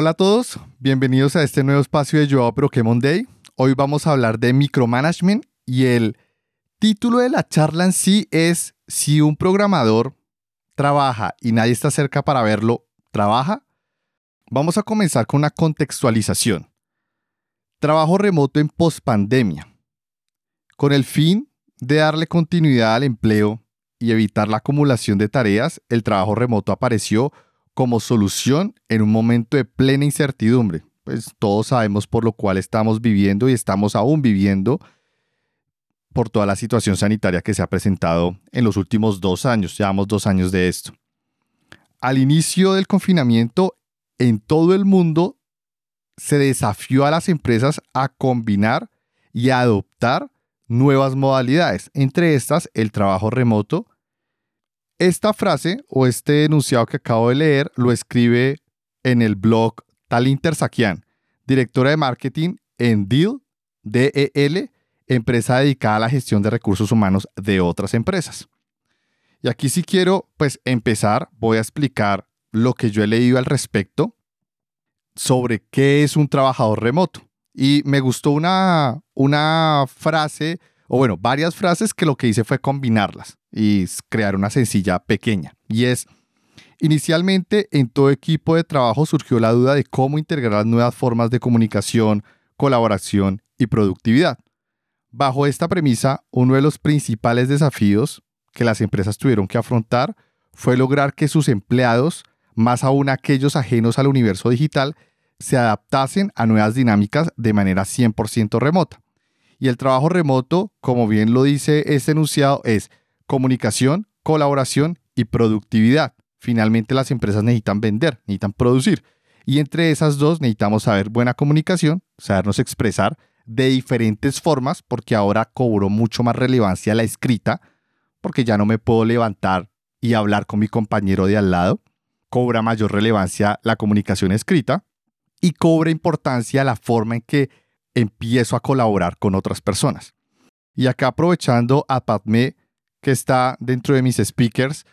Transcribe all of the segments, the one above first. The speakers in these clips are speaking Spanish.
Hola a todos, bienvenidos a este nuevo espacio de Joao Pokémon Day. Hoy vamos a hablar de micromanagement y el título de la charla en sí es si un programador trabaja y nadie está cerca para verlo, ¿trabaja? Vamos a comenzar con una contextualización. Trabajo remoto en pospandemia. Con el fin de darle continuidad al empleo y evitar la acumulación de tareas, el trabajo remoto apareció como solución en un momento de plena incertidumbre. Pues todos sabemos por lo cual estamos viviendo y estamos aún viviendo por toda la situación sanitaria que se ha presentado en los últimos dos años. Llevamos dos años de esto. Al inicio del confinamiento, en todo el mundo se desafió a las empresas a combinar y a adoptar nuevas modalidades, entre estas el trabajo remoto esta frase o este enunciado que acabo de leer lo escribe en el blog Talinter Sakian, directora de marketing en Deal, DEL, empresa dedicada a la gestión de recursos humanos de otras empresas. Y aquí si quiero pues empezar, voy a explicar lo que yo he leído al respecto sobre qué es un trabajador remoto. Y me gustó una, una frase, o bueno, varias frases que lo que hice fue combinarlas y crear una sencilla pequeña. Y es, inicialmente en todo equipo de trabajo surgió la duda de cómo integrar nuevas formas de comunicación, colaboración y productividad. Bajo esta premisa, uno de los principales desafíos que las empresas tuvieron que afrontar fue lograr que sus empleados, más aún aquellos ajenos al universo digital, se adaptasen a nuevas dinámicas de manera 100% remota. Y el trabajo remoto, como bien lo dice este enunciado, es comunicación, colaboración y productividad. Finalmente las empresas necesitan vender, necesitan producir. Y entre esas dos necesitamos saber buena comunicación, sabernos expresar de diferentes formas, porque ahora cobró mucho más relevancia la escrita, porque ya no me puedo levantar y hablar con mi compañero de al lado. Cobra mayor relevancia la comunicación escrita y cobra importancia la forma en que empiezo a colaborar con otras personas. Y acá aprovechando a Padme que está dentro de mis speakers.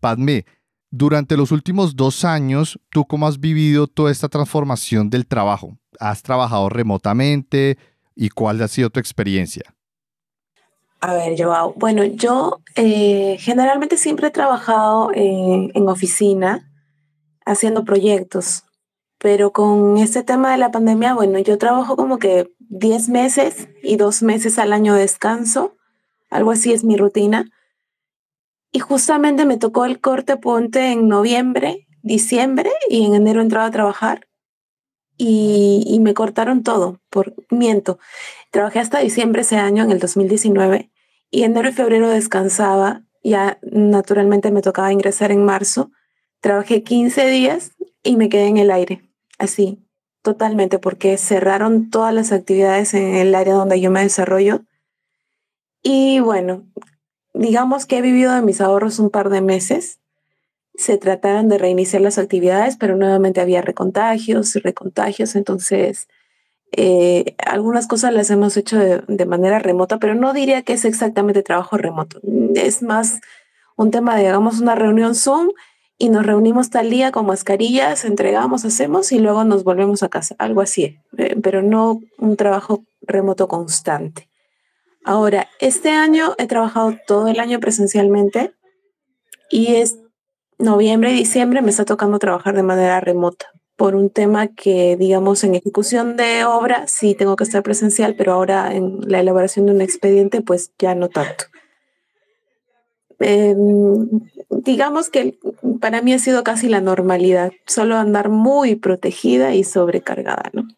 Padme, durante los últimos dos años, ¿tú cómo has vivido toda esta transformación del trabajo? ¿Has trabajado remotamente y cuál ha sido tu experiencia? A ver, Joao. Bueno, yo eh, generalmente siempre he trabajado en, en oficina haciendo proyectos, pero con este tema de la pandemia, bueno, yo trabajo como que 10 meses y dos meses al año de descanso algo así es mi rutina. Y justamente me tocó el corte ponte en noviembre, diciembre y en enero entraba a trabajar y, me cortaron todo, por miento. Trabajé hasta diciembre ese año, en el 2019, y enero y febrero descansaba, ya naturalmente me tocaba ingresar en marzo. Trabajé 15 días y me quedé en el aire, así, totalmente, porque cerraron todas las actividades en el área donde yo me desarrollo y bueno, digamos que he vivido de mis ahorros un par de meses. Se trataron de reiniciar las actividades, pero nuevamente había recontagios y recontagios. Entonces, eh, algunas cosas las hemos hecho de, manera remota, pero no diría que es exactamente trabajo remoto. Es más un tema de, hagamos una reunión Zoom y nos reunimos tal día con mascarillas, entregamos, hacemos y luego nos volvemos a casa. Algo así, eh, pero no un trabajo remoto constante. Ahora, este año he trabajado todo el año presencialmente y es noviembre y diciembre me está tocando trabajar de manera remota por un tema que, digamos, en ejecución de obra sí tengo que estar presencial, pero ahora en la elaboración de un expediente, pues ya no tanto. Em, digamos que para mí ha sido casi la normalidad, solo andar muy protegida y sobrecargada, ¿no?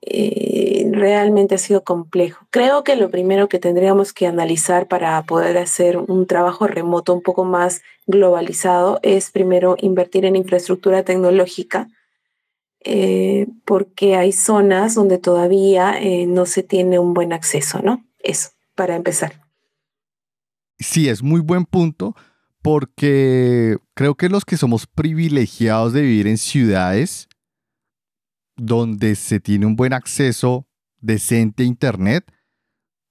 Eh, realmente ha sido complejo. Creo que lo primero que tendríamos que analizar para poder hacer un trabajo remoto un poco más globalizado es primero invertir en infraestructura tecnológica, eh, porque hay zonas donde todavía eh, no se tiene un buen acceso, ¿no? Eso, para empezar. Sí, es muy buen punto porque creo que los que somos privilegiados de vivir en ciudades, donde se tiene un buen acceso decente a Internet,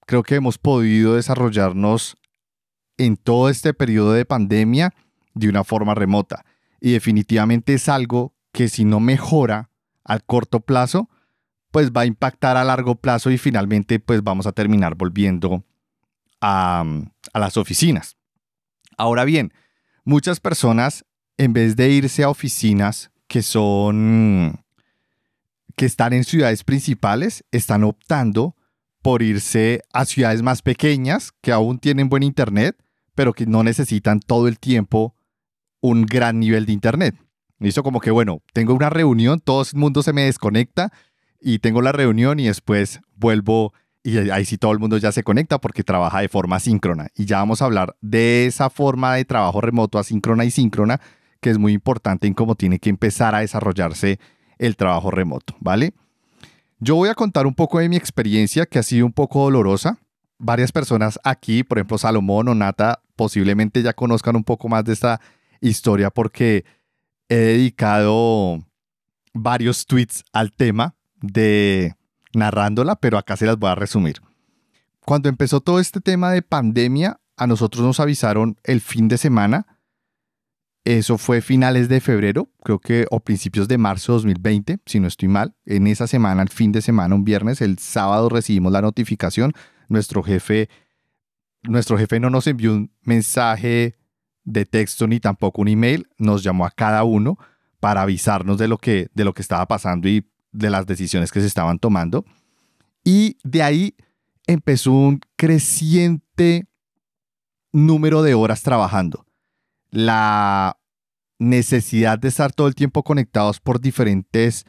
creo que hemos podido desarrollarnos en todo este periodo de pandemia de una forma remota. Y definitivamente es algo que si no mejora al corto plazo, pues va a impactar a largo plazo y finalmente pues vamos a terminar volviendo a, a las oficinas. Ahora bien, muchas personas en vez de irse a oficinas que son que están en ciudades principales, están optando por irse a ciudades más pequeñas que aún tienen buen internet, pero que no necesitan todo el tiempo un gran nivel de internet. Hizo como que, bueno, tengo una reunión, todo el mundo se me desconecta y tengo la reunión y después vuelvo y ahí sí todo el mundo ya se conecta porque trabaja de forma síncrona. Y ya vamos a hablar de esa forma de trabajo remoto asíncrona y síncrona, que es muy importante en cómo tiene que empezar a desarrollarse el trabajo remoto, ¿vale? Yo voy a contar un poco de mi experiencia que ha sido un poco dolorosa. Varias personas aquí, por ejemplo Salomón o Nata, posiblemente ya conozcan un poco más de esta historia porque he dedicado varios tweets al tema de narrándola, pero acá se las voy a resumir. Cuando empezó todo este tema de pandemia, a nosotros nos avisaron el fin de semana. Eso fue finales de febrero, creo que o principios de marzo de 2020, si no estoy mal. En esa semana, el fin de semana, un viernes, el sábado recibimos la notificación. Nuestro jefe, nuestro jefe no nos envió un mensaje de texto ni tampoco un email, nos llamó a cada uno para avisarnos de lo que, de lo que estaba pasando y de las decisiones que se estaban tomando. Y de ahí empezó un creciente número de horas trabajando. La necesidad de estar todo el tiempo conectados por diferentes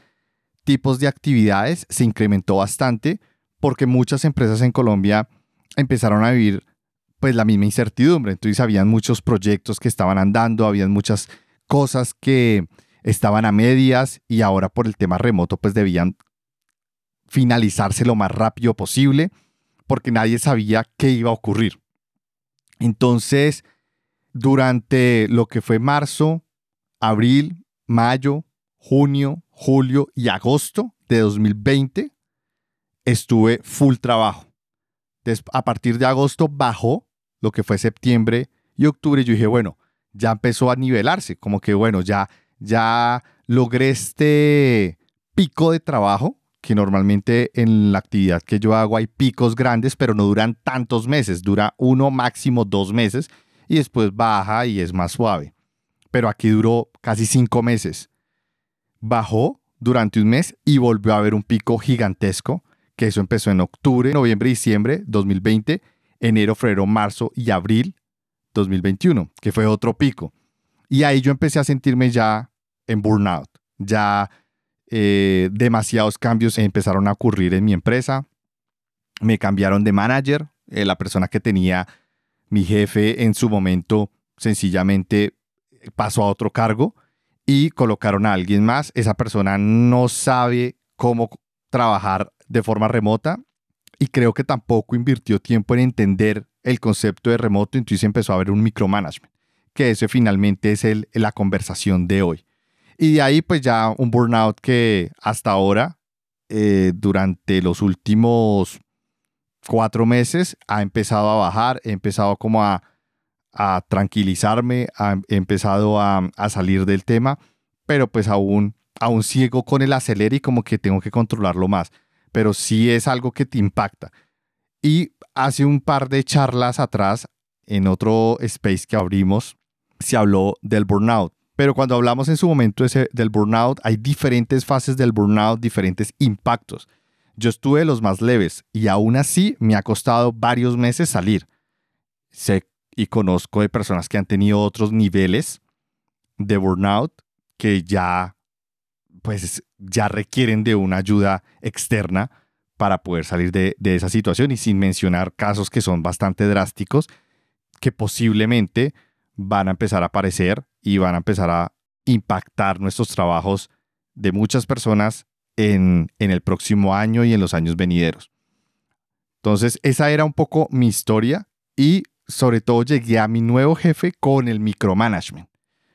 tipos de actividades se incrementó bastante porque muchas empresas en Colombia empezaron a vivir pues la misma incertidumbre. Entonces habían muchos proyectos que estaban andando, habían muchas cosas que estaban a medias y ahora por el tema remoto pues debían finalizarse lo más rápido posible porque nadie sabía qué iba a ocurrir. Entonces, durante lo que fue marzo, abril, mayo, junio, julio y agosto de 2020, estuve full trabajo. a partir de agosto bajó lo que fue septiembre y octubre, yo dije, bueno, ya empezó a nivelarse, como que bueno, ya, ya logré este pico de trabajo, que normalmente en la actividad que yo hago hay picos grandes, pero no duran tantos meses, dura uno, máximo dos meses, y después baja y es más suave. Pero aquí duró casi cinco meses. Bajó durante un mes y volvió a haber un pico gigantesco, que eso empezó en octubre, noviembre, diciembre 2020 enero, febrero, marzo y abril 2021, que fue otro pico. Y ahí yo empecé a sentirme ya en burnout. Ya eh, demasiados cambios empezaron a ocurrir en mi empresa. Me cambiaron de manager. Eh, la persona que tenía mi jefe en su momento sencillamente pasó a otro cargo y colocaron a alguien más. Esa persona no sabe cómo trabajar de forma remota y creo que tampoco invirtió tiempo en entender el concepto de remoto, entonces empezó a haber un micromanagement, que ese finalmente es el, la conversación de hoy. Y de ahí pues ya un burnout que hasta ahora, eh, durante los últimos cuatro meses, ha empezado a bajar, he empezado como a, a tranquilizarme, he empezado a, a, salir del tema, pero pues aún, aún ciego con el acelere y como que tengo que controlarlo más pero sí es algo que te impacta. Y hace un par de charlas atrás, en otro space que abrimos, se habló del burnout. Pero cuando hablamos en su momento ese, del burnout, hay diferentes fases del burnout, diferentes impactos. Yo estuve los más leves y aún así me ha costado varios meses salir. Sé y conozco de personas que han tenido otros niveles de burnout que ya pues ya requieren de una ayuda externa para poder salir de, esa situación y sin mencionar casos que son bastante drásticos que posiblemente van a empezar a aparecer y van a empezar a impactar nuestros trabajos de muchas personas en, en el próximo año y en los años venideros. Entonces, esa era un poco mi historia y sobre todo llegué a mi nuevo jefe con el micromanagement.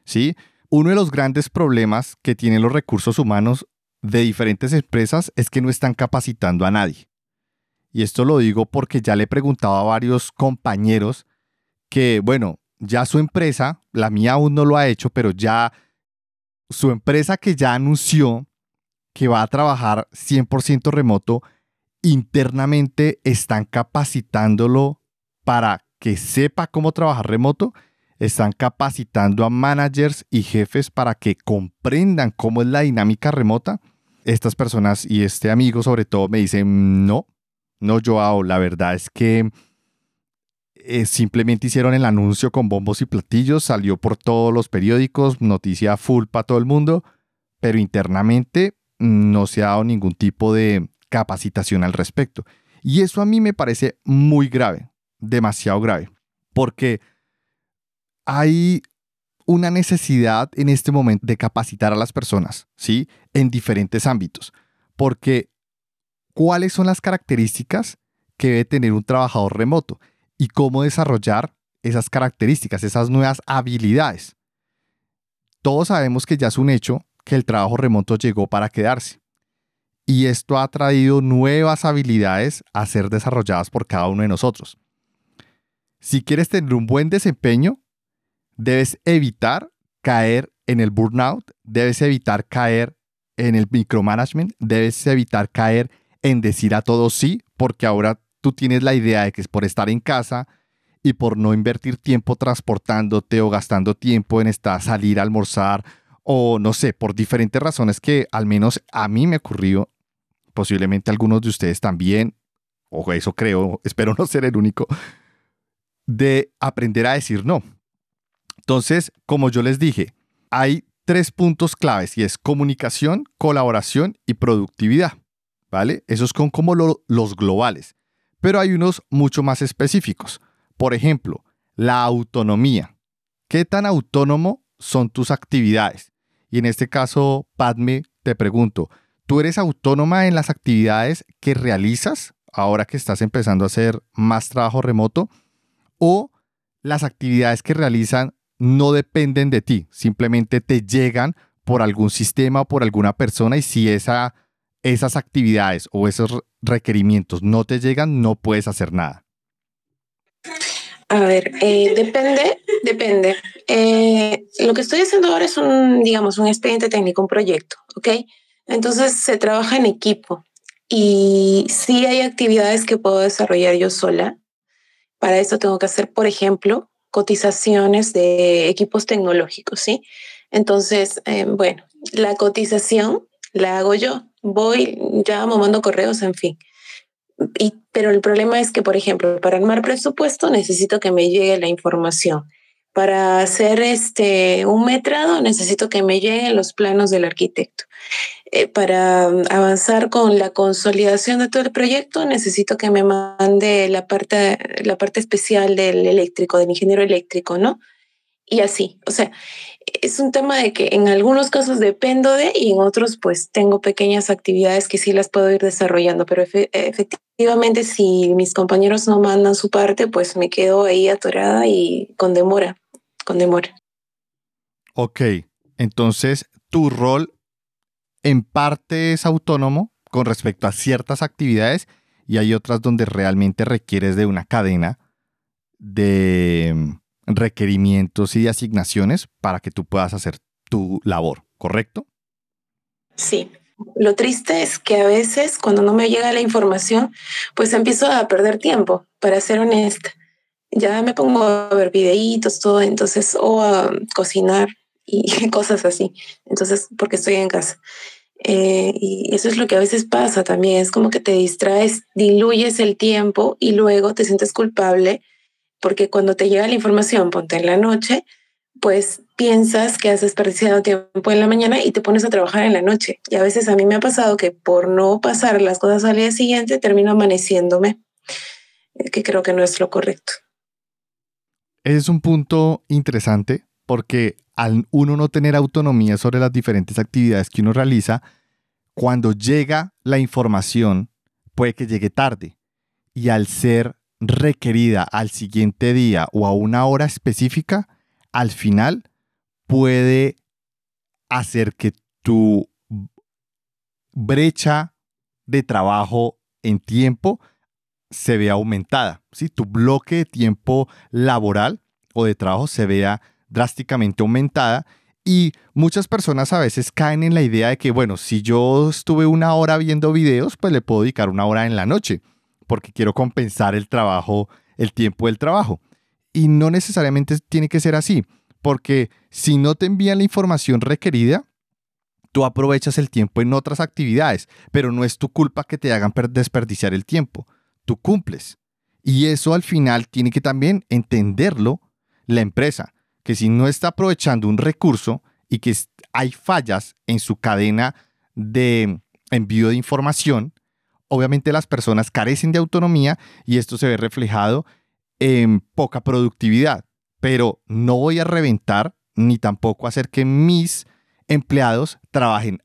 ¿sí? Uno de los grandes problemas que tienen los recursos humanos de diferentes empresas es que no están capacitando a nadie. Y esto lo digo porque ya le he preguntado a varios compañeros que, bueno, ya su empresa, la mía aún no lo ha hecho, pero ya su empresa que ya anunció que va a trabajar 100% remoto, internamente están capacitándolo para que sepa cómo trabajar remoto, están capacitando a managers y jefes para que comprendan cómo es la dinámica remota. Estas personas y este amigo sobre todo me dicen, no, no Joao, la verdad es que eh, simplemente hicieron el anuncio con bombos y platillos, salió por todos los periódicos, noticia full para todo el mundo, pero internamente no se ha dado ningún tipo de capacitación al respecto. Y eso a mí me parece muy grave, demasiado grave, porque hay una necesidad en este momento de capacitar a las personas, ¿sí? En diferentes ámbitos, porque ¿cuáles son las características que debe tener un trabajador remoto? Y cómo desarrollar esas características, esas nuevas habilidades. Todos sabemos que ya es un hecho que el trabajo remoto llegó para quedarse. Y esto ha traído nuevas habilidades a ser desarrolladas por cada uno de nosotros. Si quieres tener un buen desempeño, debes evitar caer en el burnout, debes evitar caer en el micromanagement, debes evitar caer en decir a todos sí, porque ahora tú tienes la idea de que es por estar en casa y por no invertir tiempo transportándote o gastando tiempo en estar, salir a almorzar o no sé, por diferentes razones que al menos a mí me ocurrió, posiblemente algunos de ustedes también, o eso creo, espero no ser el único, de aprender a decir no. Entonces, como yo les dije, hay tres puntos claves y es comunicación, colaboración y productividad. ¿Vale? Esos son como los globales pero hay unos mucho más específicos. Por ejemplo, la autonomía. ¿Qué tan autónomo son tus actividades? Y en este caso, Padme, te pregunto, ¿tú eres autónoma en las actividades que realizas ahora que estás empezando a hacer más trabajo remoto? ¿O las actividades que realizan no dependen de ti, simplemente te llegan por algún sistema o por alguna persona y si esa esas actividades o esos requerimientos no te llegan, no puedes hacer nada. A ver, eh, depende, depende. Eh, lo que estoy haciendo ahora es un, digamos, un expediente técnico, un proyecto, ¿ok? Entonces se trabaja en equipo y sí hay actividades que puedo desarrollar yo sola. Para eso tengo que hacer, por ejemplo, cotizaciones de equipos tecnológicos, ¿sí? Entonces, eh, bueno, la cotización la hago yo voy, llamo, mando correos, en fin. Y, pero el problema es que, por ejemplo, para armar presupuesto necesito que me llegue la información. Para hacer este, un metrado necesito que me lleguen los planos del arquitecto. Eh, para avanzar con la consolidación de todo el proyecto necesito que me mande la parte, la parte especial del eléctrico, del ingeniero eléctrico, ¿no? Y así, o sea, es un tema de que en algunos casos dependo de y en otros pues tengo pequeñas actividades que sí las puedo ir desarrollando, pero efectivamente si mis compañeros no mandan su parte, pues me quedo ahí atorada y con demora, con demora. Ok, entonces tu rol en parte es autónomo con respecto a ciertas actividades y hay otras donde realmente requieres de una cadena de requerimientos y asignaciones para que tú puedas hacer tu labor, ¿correcto? Sí. Lo triste es que a veces cuando no me llega la información, pues empiezo a perder tiempo, para ser honesta. Ya me pongo a ver videitos, todo, entonces, o a cocinar y cosas así. Entonces, porque estoy en casa. Eh, y eso es lo que a veces pasa también, es como que te distraes, diluyes el tiempo y luego te sientes culpable porque cuando te llega la información, ponte en la noche, pues piensas que has desperdiciado tiempo en la mañana y te pones a trabajar en la noche. Y a veces a mí me ha pasado que por no pasar las cosas al día siguiente termino amaneciéndome, eh, que creo que no es lo correcto. Es un punto interesante porque al uno no tener autonomía sobre las diferentes actividades que uno realiza, cuando llega la información puede que llegue tarde. Y al ser requerida al siguiente día o a una hora específica, al final puede hacer que tu brecha de trabajo en tiempo se vea aumentada. si Tu bloque de tiempo laboral o de trabajo se vea drásticamente aumentada Y muchas personas a veces caen en la idea de que, bueno, si yo estuve una hora viendo videos, pues le puedo dedicar una hora en la noche, porque quiero compensar el trabajo, el tiempo del trabajo. Y no necesariamente tiene que ser así, porque si no te envían la información requerida, tú aprovechas el tiempo en otras actividades, pero no es tu culpa que te hagan desperdiciar el tiempo. Tú cumples. Y eso al final tiene que también entenderlo la empresa, que si no está aprovechando un recurso y que hay fallas en su cadena de envío de información, obviamente las personas carecen de autonomía y esto se ve reflejado en poca productividad. Pero no voy a reventar ni tampoco hacer que mis empleados trabajen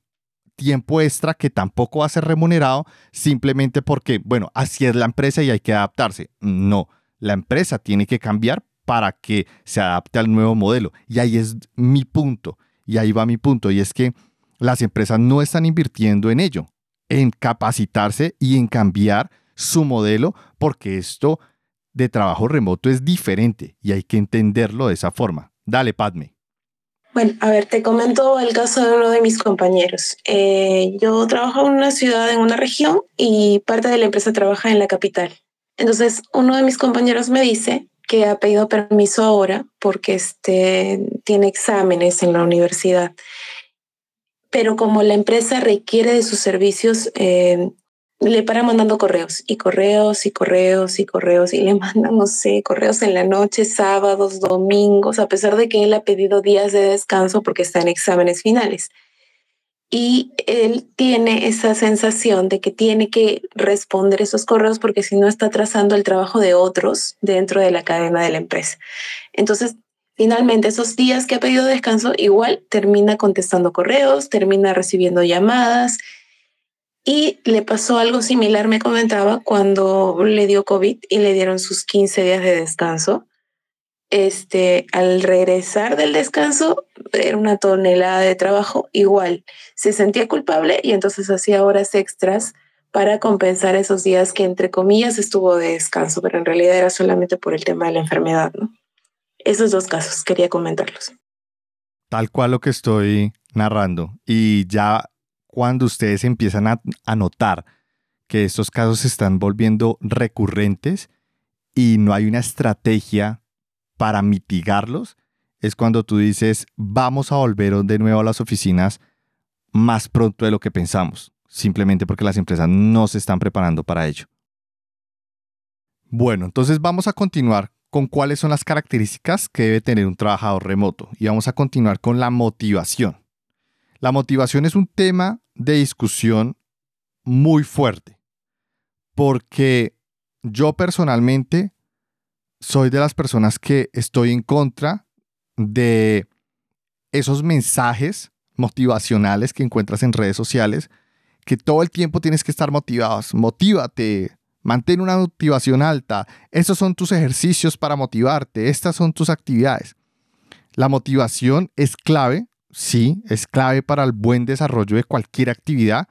tiempo extra que tampoco va a ser remunerado simplemente porque, bueno, así es la empresa y hay que adaptarse. No, la empresa tiene que cambiar para que se adapte al nuevo modelo. Y ahí es mi punto, y ahí va mi punto, y es que las empresas no están invirtiendo en ello, en capacitarse y en cambiar su modelo, porque esto de trabajo remoto es diferente y hay que entenderlo de esa forma. Dale, Padme. Bueno, a ver, te comento el caso de uno de mis compañeros. Eh, yo trabajo en una ciudad, en una región, y parte de la empresa trabaja en la capital. Entonces, uno de mis compañeros me dice que ha pedido permiso ahora porque este, tiene exámenes en la universidad. Pero como la empresa requiere de sus servicios, eh, le para mandando correos y correos y correos y correos y le mandan, no sé, correos en la noche, sábados, domingos, a pesar de que él ha pedido días de descanso porque está en exámenes finales. Y él tiene esa sensación de que tiene que responder esos correos porque si no está trazando el trabajo de otros dentro de la cadena de la empresa. Entonces, finalmente, esos días que ha pedido descanso, igual termina contestando correos, termina recibiendo llamadas, y le pasó algo similar, me comentaba, cuando le dio COVID y le dieron sus 15 días de descanso. Este, al regresar del descanso, era una tonelada de trabajo igual. Se sentía culpable y entonces hacía horas extras para compensar esos días que, entre comillas, estuvo de descanso, pero en realidad era solamente por el tema de la enfermedad, ¿no? Esos dos casos quería comentarlos. Tal cual lo que estoy narrando. Y ya cuando ustedes empiezan a, notar que estos casos se están volviendo recurrentes y no hay una estrategia para mitigarlos, es cuando tú dices, vamos a volver de nuevo a las oficinas más pronto de lo que pensamos, simplemente porque las empresas no se están preparando para ello. Bueno, entonces vamos a continuar con cuáles son las características que debe tener un trabajador remoto y vamos a continuar con la motivación. La motivación es un tema de discusión muy fuerte, porque yo personalmente soy de las personas que estoy en contra de esos mensajes motivacionales que encuentras en redes sociales, que todo el tiempo tienes que estar motivados. Motívate, mantén una motivación alta. Estos son tus ejercicios para motivarte. Estas son tus actividades. La motivación es clave sí, es clave para el buen desarrollo de cualquier actividad,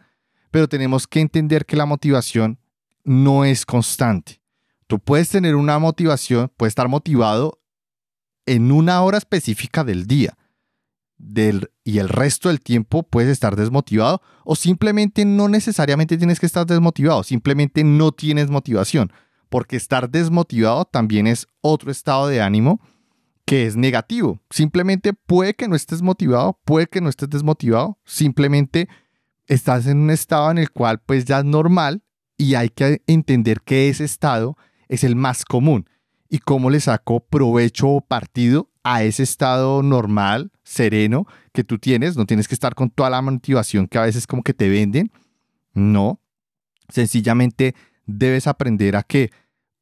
pero tenemos que entender que la motivación no es constante. Tú puedes tener una motivación, puedes estar motivado en una hora específica del día y el resto del tiempo puedes estar desmotivado o simplemente no necesariamente tienes que estar desmotivado, simplemente no tienes motivación, porque estar desmotivado también es otro estado de ánimo que es negativo. Simplemente puede que no estés motivado, puede que no estés desmotivado, simplemente estás en un estado en el cual pues ya es normal y hay que entender que ese estado es el más común y cómo le saco provecho o partido a ese estado normal, sereno que tú tienes. No tienes que estar con toda la motivación que a veces como que te venden. No, sencillamente debes aprender a que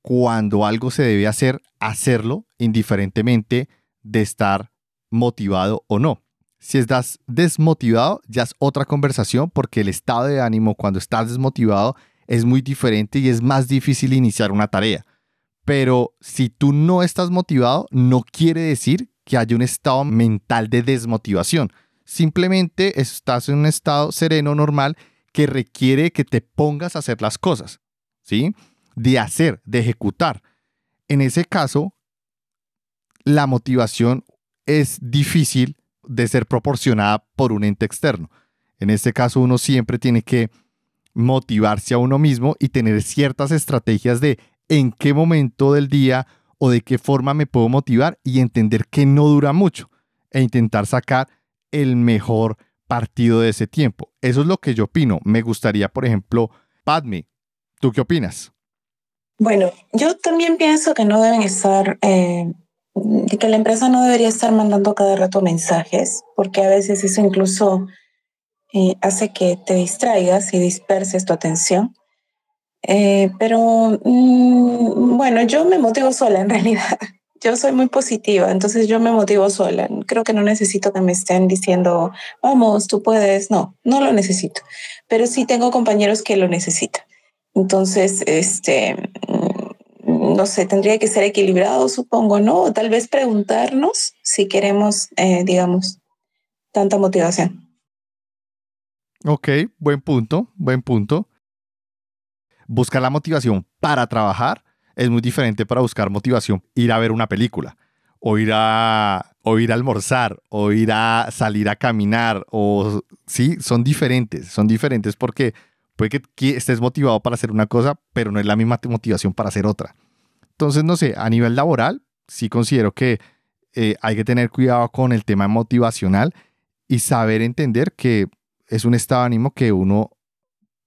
cuando algo se debe hacer, hacerlo indiferentemente de estar motivado o no. Si estás desmotivado, ya es otra conversación porque el estado de ánimo cuando estás desmotivado es muy diferente y es más difícil iniciar una tarea. Pero si tú no estás motivado, no quiere decir que haya un estado mental de desmotivación. Simplemente estás en un estado sereno, normal, que requiere que te pongas a hacer las cosas. ¿Sí? de hacer, de ejecutar. En ese caso, la motivación es difícil de ser proporcionada por un ente externo. En este caso uno siempre tiene que motivarse a uno mismo y tener ciertas estrategias de en qué momento del día o de qué forma me puedo motivar y entender que no dura mucho e intentar sacar el mejor partido de ese tiempo. Eso es lo que yo opino. Me gustaría, por ejemplo, Padme, ¿tú qué opinas? Bueno, yo también pienso que no deben estar, eh, que la empresa no debería estar mandando cada rato mensajes, porque a veces eso incluso eh, hace que te distraigas y disperses tu atención. Eh, pero mm, bueno, yo me motivo sola en realidad. Yo soy muy positiva, entonces yo me motivo sola. Creo que no necesito que me estén diciendo, vamos, tú puedes. No, no lo necesito. Pero sí tengo compañeros que lo necesitan. Entonces, este, mm, no sé, tendría que ser equilibrado, supongo, ¿no? tal vez preguntarnos si queremos, eh, digamos, tanta motivación. Ok, buen punto, buen punto. Buscar la motivación para trabajar es muy diferente para buscar motivación, ir a ver una película, o ir a, o ir a almorzar, o ir a salir a caminar, o sí, son diferentes, son diferentes porque puede que estés motivado para hacer una cosa, pero no es la misma motivación para hacer otra. Entonces, no sé, a nivel laboral, sí considero que eh, hay que tener cuidado con el tema motivacional y saber entender que es un estado de ánimo que uno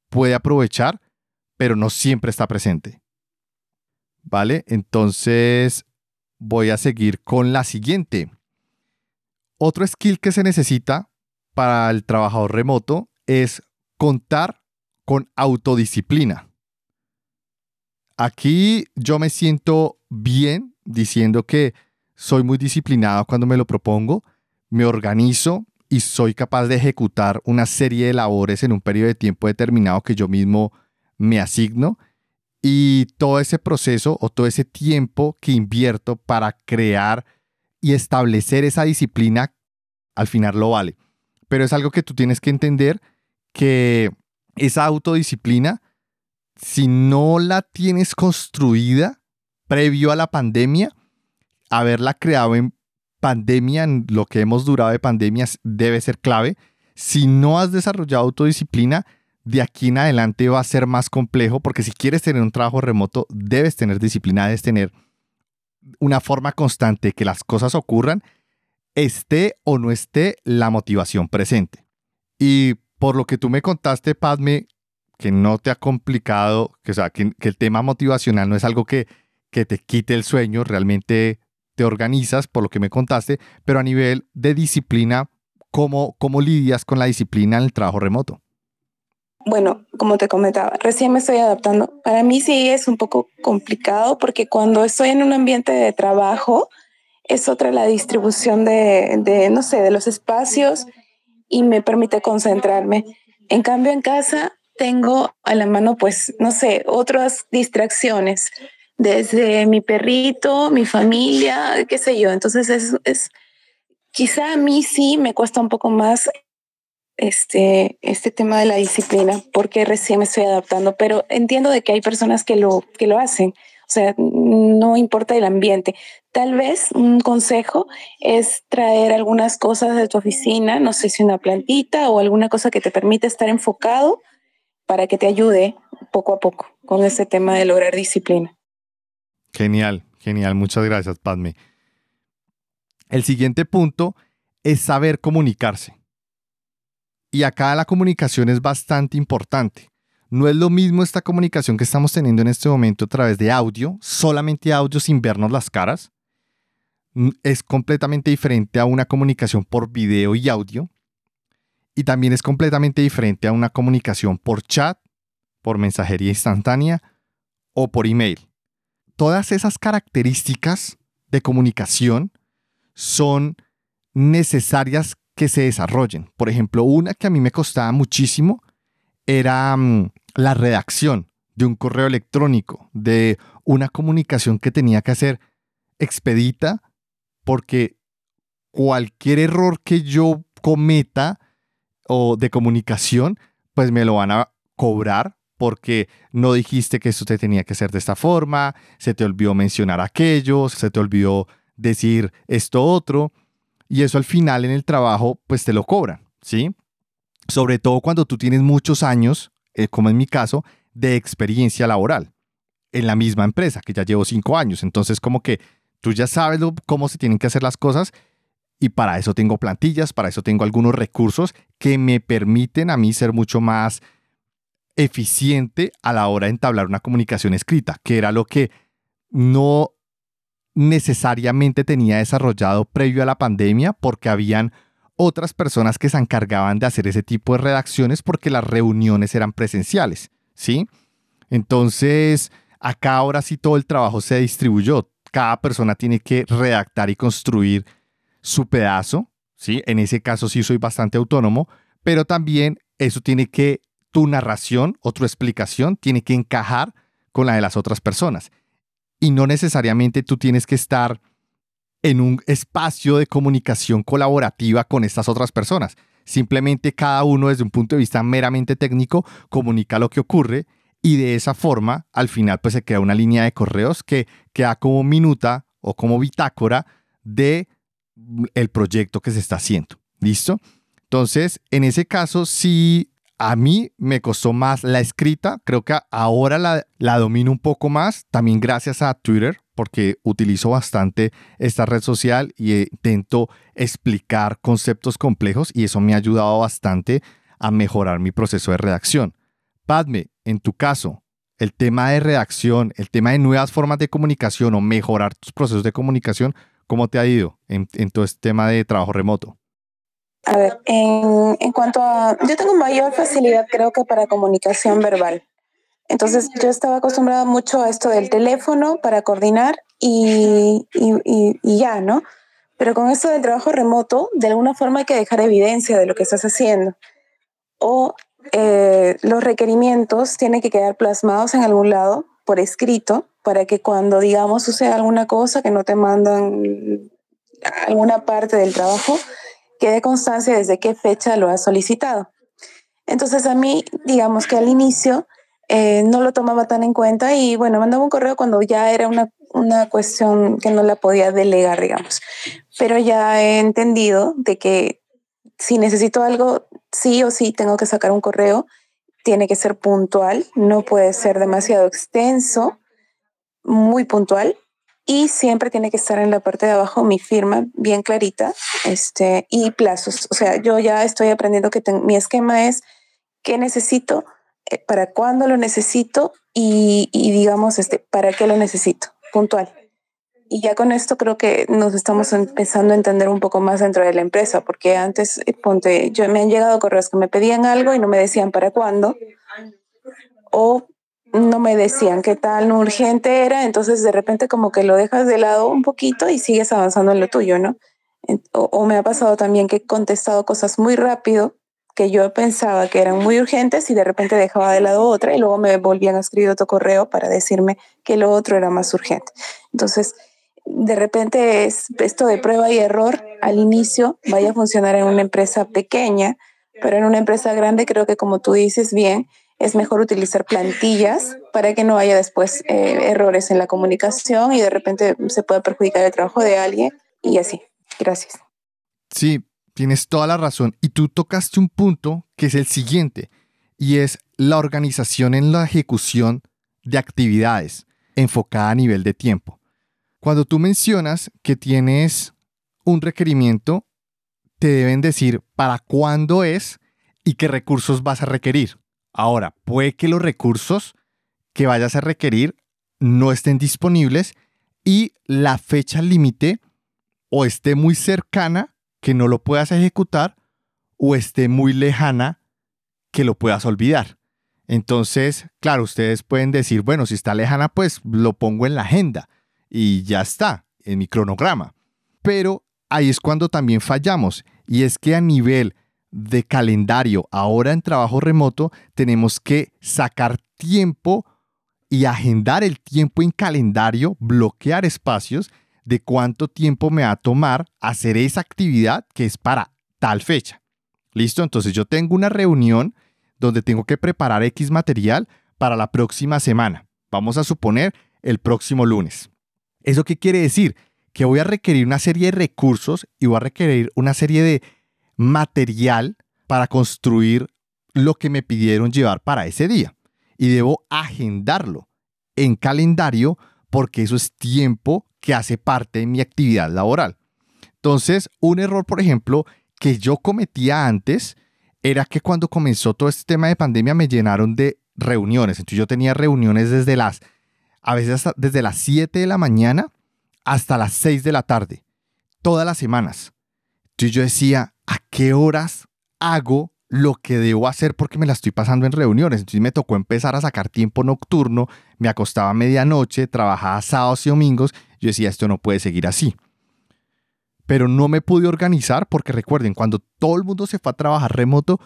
puede aprovechar, pero no siempre está presente. ¿Vale? Entonces voy a seguir con la siguiente. Otro skill que se necesita para el trabajador remoto es contar con autodisciplina. Aquí yo me siento bien diciendo que soy muy disciplinado cuando me lo propongo, me organizo y soy capaz de ejecutar una serie de labores en un periodo de tiempo determinado que yo mismo me asigno y todo ese proceso o todo ese tiempo que invierto para crear y establecer esa disciplina, al final lo vale. Pero es algo que tú tienes que entender que esa autodisciplina, si no la tienes construida previo a la pandemia, haberla creado en pandemia, en lo que hemos durado de pandemia, debe ser clave. Si no has desarrollado autodisciplina, de aquí en adelante va a ser más complejo porque si quieres tener un trabajo remoto, debes tener disciplina, debes tener una forma constante que las cosas ocurran, esté o no esté la motivación presente. Y por lo que tú me contaste, Padme, que no te ha complicado, que, sea, que, el tema motivacional no es algo que, que te quite el sueño, realmente te organizas, por lo que me contaste, pero a nivel de disciplina, ¿cómo, cómo lidias con la disciplina en el trabajo remoto? Bueno, como te comentaba, recién me estoy adaptando. Para mí sí es un poco complicado porque cuando estoy en un ambiente de trabajo es otra la distribución de, no sé, de los espacios y me permite concentrarme. En cambio, en casa tengo a la mano, pues, no sé, otras distracciones, desde mi perrito, mi familia, qué sé yo. Entonces, es, es quizá a mí sí me cuesta un poco más este, este tema de la disciplina porque recién me estoy adaptando, pero entiendo de que hay personas que lo, que lo hacen. O sea, no importa el ambiente. Tal vez un consejo es traer algunas cosas de tu oficina, no sé si una plantita o alguna cosa que te permita estar enfocado para que te ayude poco a poco con ese tema de lograr disciplina. Genial, genial. Muchas gracias, Padme. El siguiente punto es saber comunicarse. Y acá la comunicación es bastante importante. No es lo mismo esta comunicación que estamos teniendo en este momento a través de audio, solamente audio sin vernos las caras. Es completamente diferente a una comunicación por video y audio. Y también es completamente diferente a una comunicación por chat, por mensajería instantánea o por email. Todas esas características de comunicación son necesarias que se desarrollen. Por ejemplo, una que a mí me costaba muchísimo era mm, la redacción de un correo electrónico, de una comunicación que tenía que hacer expedita, porque cualquier error que yo cometa o de comunicación, pues me lo van a cobrar porque no dijiste que esto te tenía que hacer de esta forma, se te olvidó mencionar aquello, se te olvidó decir esto otro. Y eso al final en el trabajo pues te lo cobran, ¿sí? Sobre todo cuando tú tienes muchos años, eh, como en mi caso, de experiencia laboral en la misma empresa, que ya llevo cinco años. Entonces como que tú ya sabes cómo se tienen que hacer las cosas y para eso tengo plantillas, para eso tengo algunos recursos que me permiten a mí ser mucho más eficiente a la hora de entablar una comunicación escrita, que era lo que no necesariamente tenía desarrollado previo a la pandemia porque habían otras personas que se encargaban de hacer ese tipo de redacciones porque las reuniones eran presenciales, ¿sí? Entonces, acá ahora sí todo el trabajo se distribuyó. Cada persona tiene que redactar y construir su pedazo, ¿sí? En ese caso sí soy bastante autónomo, pero también eso tiene que, tu narración o tu explicación tiene que encajar con la de las otras personas. Y no necesariamente tú tienes que estar en un espacio de comunicación colaborativa con estas otras personas. Simplemente cada uno desde un punto de vista meramente técnico comunica lo que ocurre y de esa forma al final pues se crea una línea de correos que queda como minuta o como bitácora de el proyecto que se está haciendo. ¿Listo? Entonces, en ese caso, sí, a mí me costó más la escrita. Creo que ahora la, la domino un poco más, también gracias a Twitter, porque utilizo bastante esta red social y intento explicar conceptos complejos y eso me ha ayudado bastante a mejorar mi proceso de redacción. Padme, en tu caso, el tema de redacción, el tema de nuevas formas de comunicación o mejorar tus procesos de comunicación, ¿Cómo te ha ido en, todo este tema de trabajo remoto? A ver, en, cuanto a... Yo tengo mayor facilidad creo que para comunicación verbal. Entonces yo estaba acostumbrada mucho a esto del teléfono para coordinar y, y, y, ya, ¿no? Pero con esto del trabajo remoto, de alguna forma hay que dejar evidencia de lo que estás haciendo. O eh, los requerimientos tienen que quedar plasmados en algún lado por escrito para que cuando, digamos, suceda alguna cosa que no te mandan alguna parte del trabajo, quede constancia desde qué fecha lo has solicitado. Entonces a mí, digamos que al inicio eh, no lo tomaba tan en cuenta y bueno, mandaba un correo cuando ya era una, una cuestión que no la podía delegar, digamos. Pero ya he entendido de que si necesito algo, sí o sí tengo que sacar un correo tiene que ser puntual, no puede ser demasiado extenso, muy puntual y siempre tiene que estar en la parte de abajo mi firma bien clarita este, y plazos. O sea, yo ya estoy aprendiendo que mi esquema es qué necesito, eh, para cuándo lo necesito y, y digamos, este, para qué lo necesito, puntual. Y ya con esto creo que nos estamos empezando a entender un poco más dentro de la empresa, porque antes, eh, ponte, yo me han llegado correos que me pedían algo y no me decían para cuándo, o no me decían qué tal urgente era, entonces de repente como que lo dejas de lado un poquito y sigues avanzando en lo tuyo, ¿no? O, o me ha pasado también que he contestado cosas muy rápido que yo pensaba que eran muy urgentes y de repente dejaba de lado otra y luego me volvían a escribir otro correo para decirme que lo otro era más urgente. Entonces, de repente es esto de prueba y error al inicio vaya a funcionar en una empresa pequeña, pero en una empresa grande creo que como tú dices bien, es mejor utilizar plantillas para que no haya después eh, errores en la comunicación y de repente se pueda perjudicar el trabajo de alguien y así. Gracias. Sí, tienes toda la razón. Y tú tocaste un punto que es el siguiente, y es la organización en la ejecución de actividades enfocada a nivel de tiempo. Cuando tú mencionas que tienes un requerimiento, te deben decir para cuándo es y qué recursos vas a requerir. Ahora, puede que los recursos que vayas a requerir no estén disponibles y la fecha límite o esté muy cercana que no lo puedas ejecutar o esté muy lejana que lo puedas olvidar. Entonces, claro, ustedes pueden decir, bueno, si está lejana, pues lo pongo en la agenda y ya está, en mi cronograma. Pero ahí es cuando también fallamos y es que a nivel de calendario, ahora en trabajo remoto, tenemos que sacar tiempo y agendar el tiempo en calendario, bloquear espacios de cuánto tiempo me va a tomar hacer esa actividad que es para tal fecha. ¿Listo? Entonces yo tengo una reunión donde tengo que preparar X material para la próxima semana. Vamos a suponer el próximo lunes. ¿Eso qué quiere decir? que voy a requerir una serie de recursos y voy a requerir una serie de material para construir lo que me pidieron llevar para ese día. Y debo agendarlo en calendario porque eso es tiempo que hace parte de mi actividad laboral. Entonces, un error, por ejemplo, que yo cometía antes era que cuando comenzó todo este tema de pandemia me llenaron de reuniones. Entonces yo tenía reuniones desde las, a veces desde las 7 de la mañana hasta las 6 de la tarde, todas las semanas. Entonces yo decía, ¿a qué horas hago lo que debo hacer porque me la estoy pasando en reuniones? Entonces me tocó empezar a sacar tiempo nocturno, me acostaba a medianoche, trabajaba sábados y domingos. Yo decía, esto no puede seguir así pero no me pude organizar porque recuerden, cuando todo el mundo se fue a trabajar remoto,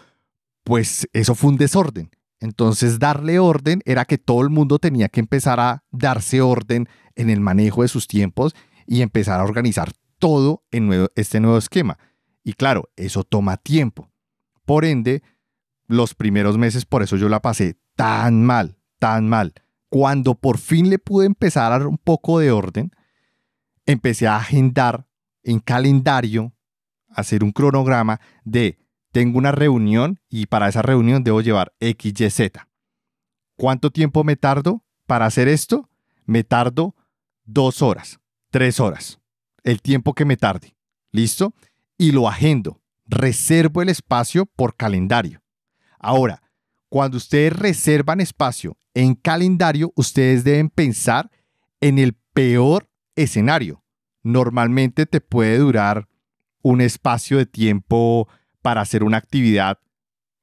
pues eso fue un desorden. Entonces darle orden era que todo el mundo tenía que empezar a darse orden en el manejo de sus tiempos y empezar a organizar todo en este nuevo esquema. Y claro, eso toma tiempo. Por ende, los primeros meses, por eso yo la pasé tan mal, tan mal. Cuando por fin le pude empezar a dar un poco de orden, empecé a agendar en calendario, hacer un cronograma de tengo una reunión y para esa reunión debo llevar X, Y, Z. ¿Cuánto tiempo me tardo para hacer esto? Me tardo dos horas, tres horas, el tiempo que me tarde. ¿Listo? Y lo agendo. Reservo el espacio por calendario. Ahora, cuando ustedes reservan espacio en calendario, ustedes deben pensar en el peor escenario normalmente te puede durar un espacio de tiempo para hacer una actividad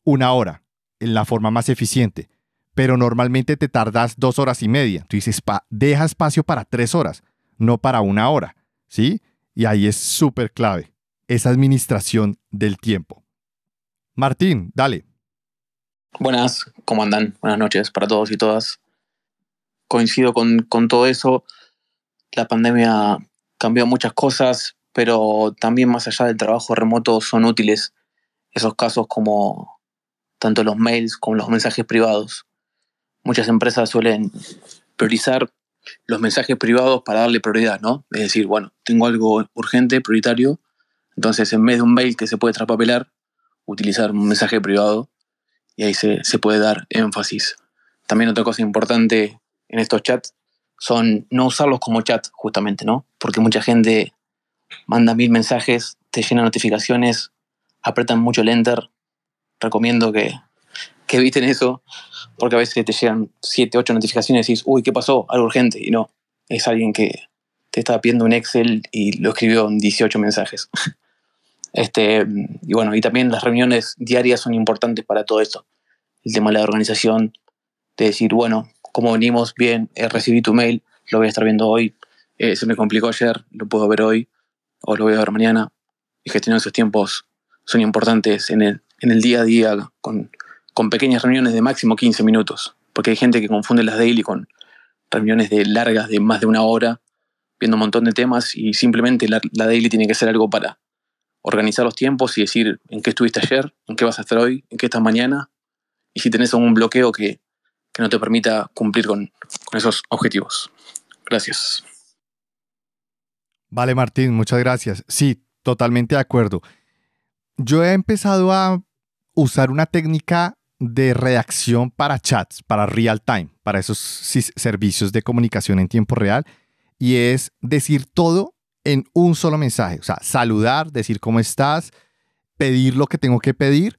una hora en la forma más eficiente, pero normalmente te tardas dos horas y media. Tú dices, deja espacio para tres horas, no para una hora, ¿sí? Y ahí es súper clave esa administración del tiempo. Martín, dale. Buenas, ¿cómo andan? Buenas noches para todos y todas. Coincido con, con todo eso. La pandemia cambió muchas cosas, pero también más allá del trabajo remoto son útiles esos casos como tanto los mails como los mensajes privados. Muchas empresas suelen priorizar los mensajes privados para darle prioridad, ¿no? Es decir, bueno, tengo algo urgente, prioritario, entonces en vez de un mail que se puede traspapelar, utilizar un mensaje privado y ahí se, se puede dar énfasis. También otra cosa importante en estos chats son no usarlos como chat, justamente, ¿no? Porque mucha gente manda mil mensajes, te llena notificaciones, apretan mucho el enter. Recomiendo que, que eviten eso, porque a veces te llegan siete, ocho notificaciones y dices, uy, ¿qué pasó? Algo urgente. Y no, es alguien que te está pidiendo un Excel y lo escribió en 18 mensajes. Este, y bueno, y también las reuniones diarias son importantes para todo esto. El tema de la organización, de decir, bueno, como venimos, bien, eh, recibí tu mail, lo voy a estar viendo hoy, eh, se me complicó ayer, lo puedo ver hoy, o lo voy a ver mañana. Y gestionar esos tiempos son importantes en el, en el día a día, con, con pequeñas reuniones de máximo 15 minutos, porque hay gente que confunde las daily con reuniones de largas de más de una hora, viendo un montón de temas, y simplemente la, la daily tiene que ser algo para organizar los tiempos y decir en qué estuviste ayer, en qué vas a estar hoy, en qué estás mañana, y si tenés algún bloqueo que que no te permita cumplir con, esos objetivos. Gracias. Vale, Martín, muchas gracias. Sí, totalmente de acuerdo. Yo he empezado a usar una técnica de reacción para chats, para real time, para esos servicios de comunicación en tiempo real, y es decir todo en un solo mensaje. O sea, saludar, decir cómo estás, pedir lo que tengo que pedir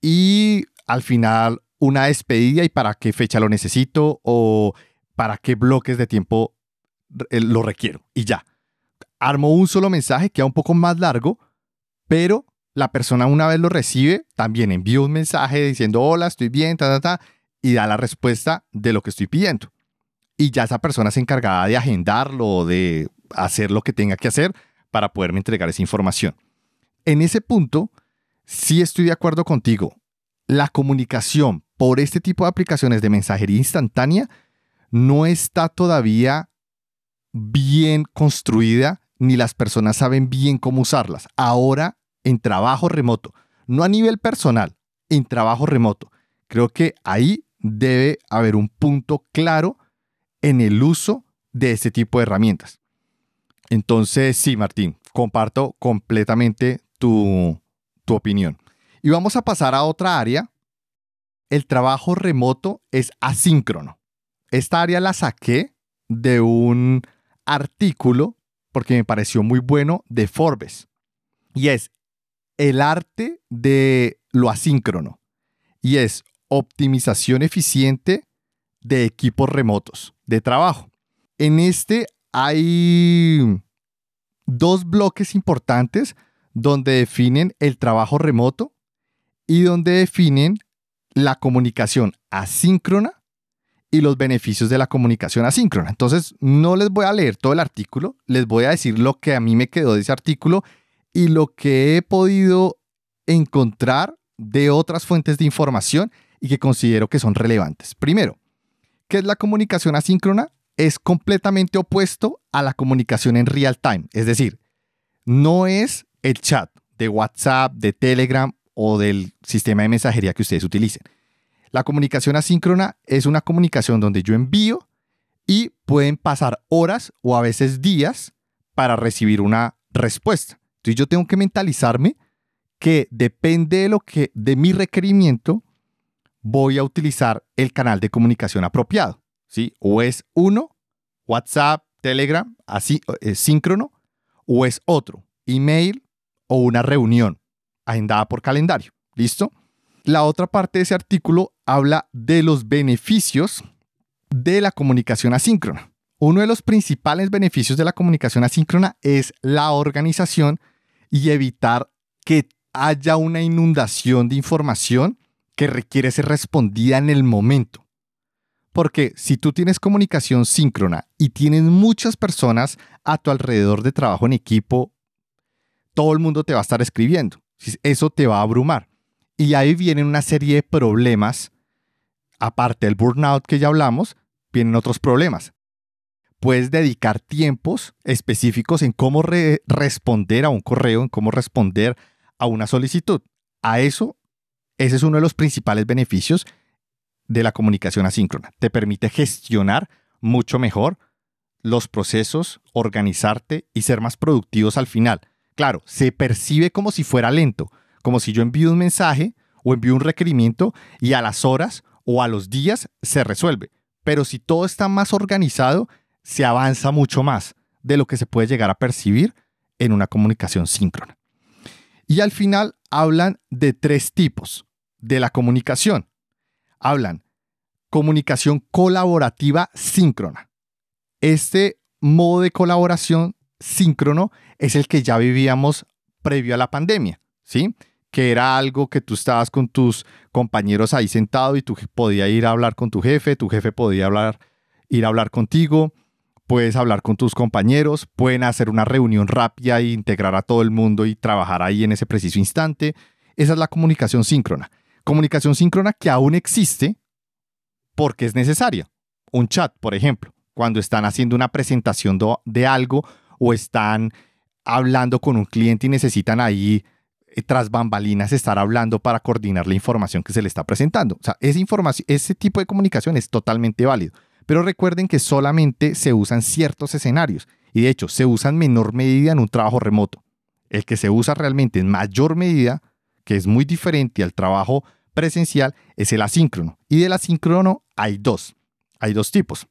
y al final una despedida y para qué fecha lo necesito o para qué bloques de tiempo eh, lo requiero. Y ya. Armo un solo mensaje, queda un poco más largo, pero la persona una vez lo recibe, también envía un mensaje diciendo hola, estoy bien, ta, ta, ta, y da la respuesta de lo que estoy pidiendo. Y ya esa persona se encargada de agendarlo de hacer lo que tenga que hacer para poderme entregar esa información. En ese punto, sí estoy de acuerdo contigo. La comunicación por este tipo de aplicaciones de mensajería instantánea no está todavía bien construida ni las personas saben bien cómo usarlas. Ahora en trabajo remoto, no a nivel personal, en trabajo remoto. Creo que ahí debe haber un punto claro en el uso de este tipo de herramientas. Entonces, sí, Martín, comparto completamente tu, tu opinión. Y vamos a pasar a otra área. El trabajo remoto es asíncrono. Esta área la saqué de un artículo porque me pareció muy bueno de Forbes. Y es el arte de lo asíncrono. Y es optimización eficiente de equipos remotos de trabajo. En este hay dos bloques importantes donde definen el trabajo remoto y donde definen la comunicación asíncrona y los beneficios de la comunicación asíncrona. Entonces, no les voy a leer todo el artículo, les voy a decir lo que a mí me quedó de ese artículo y lo que he podido encontrar de otras fuentes de información y que considero que son relevantes. Primero, ¿qué es la comunicación asíncrona? Es completamente opuesto a la comunicación en real time, es decir, no es el chat de WhatsApp, de Telegram o del sistema de mensajería que ustedes utilicen. La comunicación asíncrona es una comunicación donde yo envío y pueden pasar horas o a veces días para recibir una respuesta. Entonces yo tengo que mentalizarme que depende de lo que de mi requerimiento voy a utilizar el canal de comunicación apropiado, ¿sí? O es uno, WhatsApp, Telegram, así es síncrono, o es otro, email o una reunión agendada por calendario. ¿Listo? La otra parte de ese artículo habla de los beneficios de la comunicación asíncrona. Uno de los principales beneficios de la comunicación asíncrona es la organización y evitar que haya una inundación de información que requiere ser respondida en el momento. Porque si tú tienes comunicación síncrona y tienes muchas personas a tu alrededor de trabajo en equipo, todo el mundo te va a estar escribiendo. Eso te va a abrumar. Y ahí vienen una serie de problemas. Aparte del burnout que ya hablamos, vienen otros problemas. Puedes dedicar tiempos específicos en cómo responder a un correo, en cómo responder a una solicitud. A eso, ese es uno de los principales beneficios de la comunicación asíncrona. Te permite gestionar mucho mejor los procesos, organizarte y ser más productivos al final. Claro, se percibe como si fuera lento, como si yo envío un mensaje o envío un requerimiento y a las horas o a los días se resuelve. Pero si todo está más organizado, se avanza mucho más de lo que se puede llegar a percibir en una comunicación síncrona. Y al final hablan de tres tipos de la comunicación. Hablan comunicación colaborativa síncrona. Este modo de colaboración síncrono es el que ya vivíamos previo a la pandemia, ¿sí? Que era algo que tú estabas con tus compañeros ahí sentado y tú podías ir a hablar con tu jefe, tu jefe podía hablar, ir a hablar contigo, puedes hablar con tus compañeros, pueden hacer una reunión rápida e integrar a todo el mundo y trabajar ahí en ese preciso instante. Esa es la comunicación síncrona. Comunicación síncrona que aún existe porque es necesaria. Un chat, por ejemplo, cuando están haciendo una presentación de algo o están hablando con un cliente y necesitan ahí eh, tras bambalinas estar hablando para coordinar la información que se le está presentando. O sea, esa información, ese tipo de comunicación es totalmente válido. Pero recuerden que solamente se usan ciertos escenarios y de hecho se usa en menor medida en un trabajo remoto. El que se usa realmente en mayor medida, que es muy diferente al trabajo presencial, es el asíncrono. Y del asíncrono hay dos. Hay dos tipos.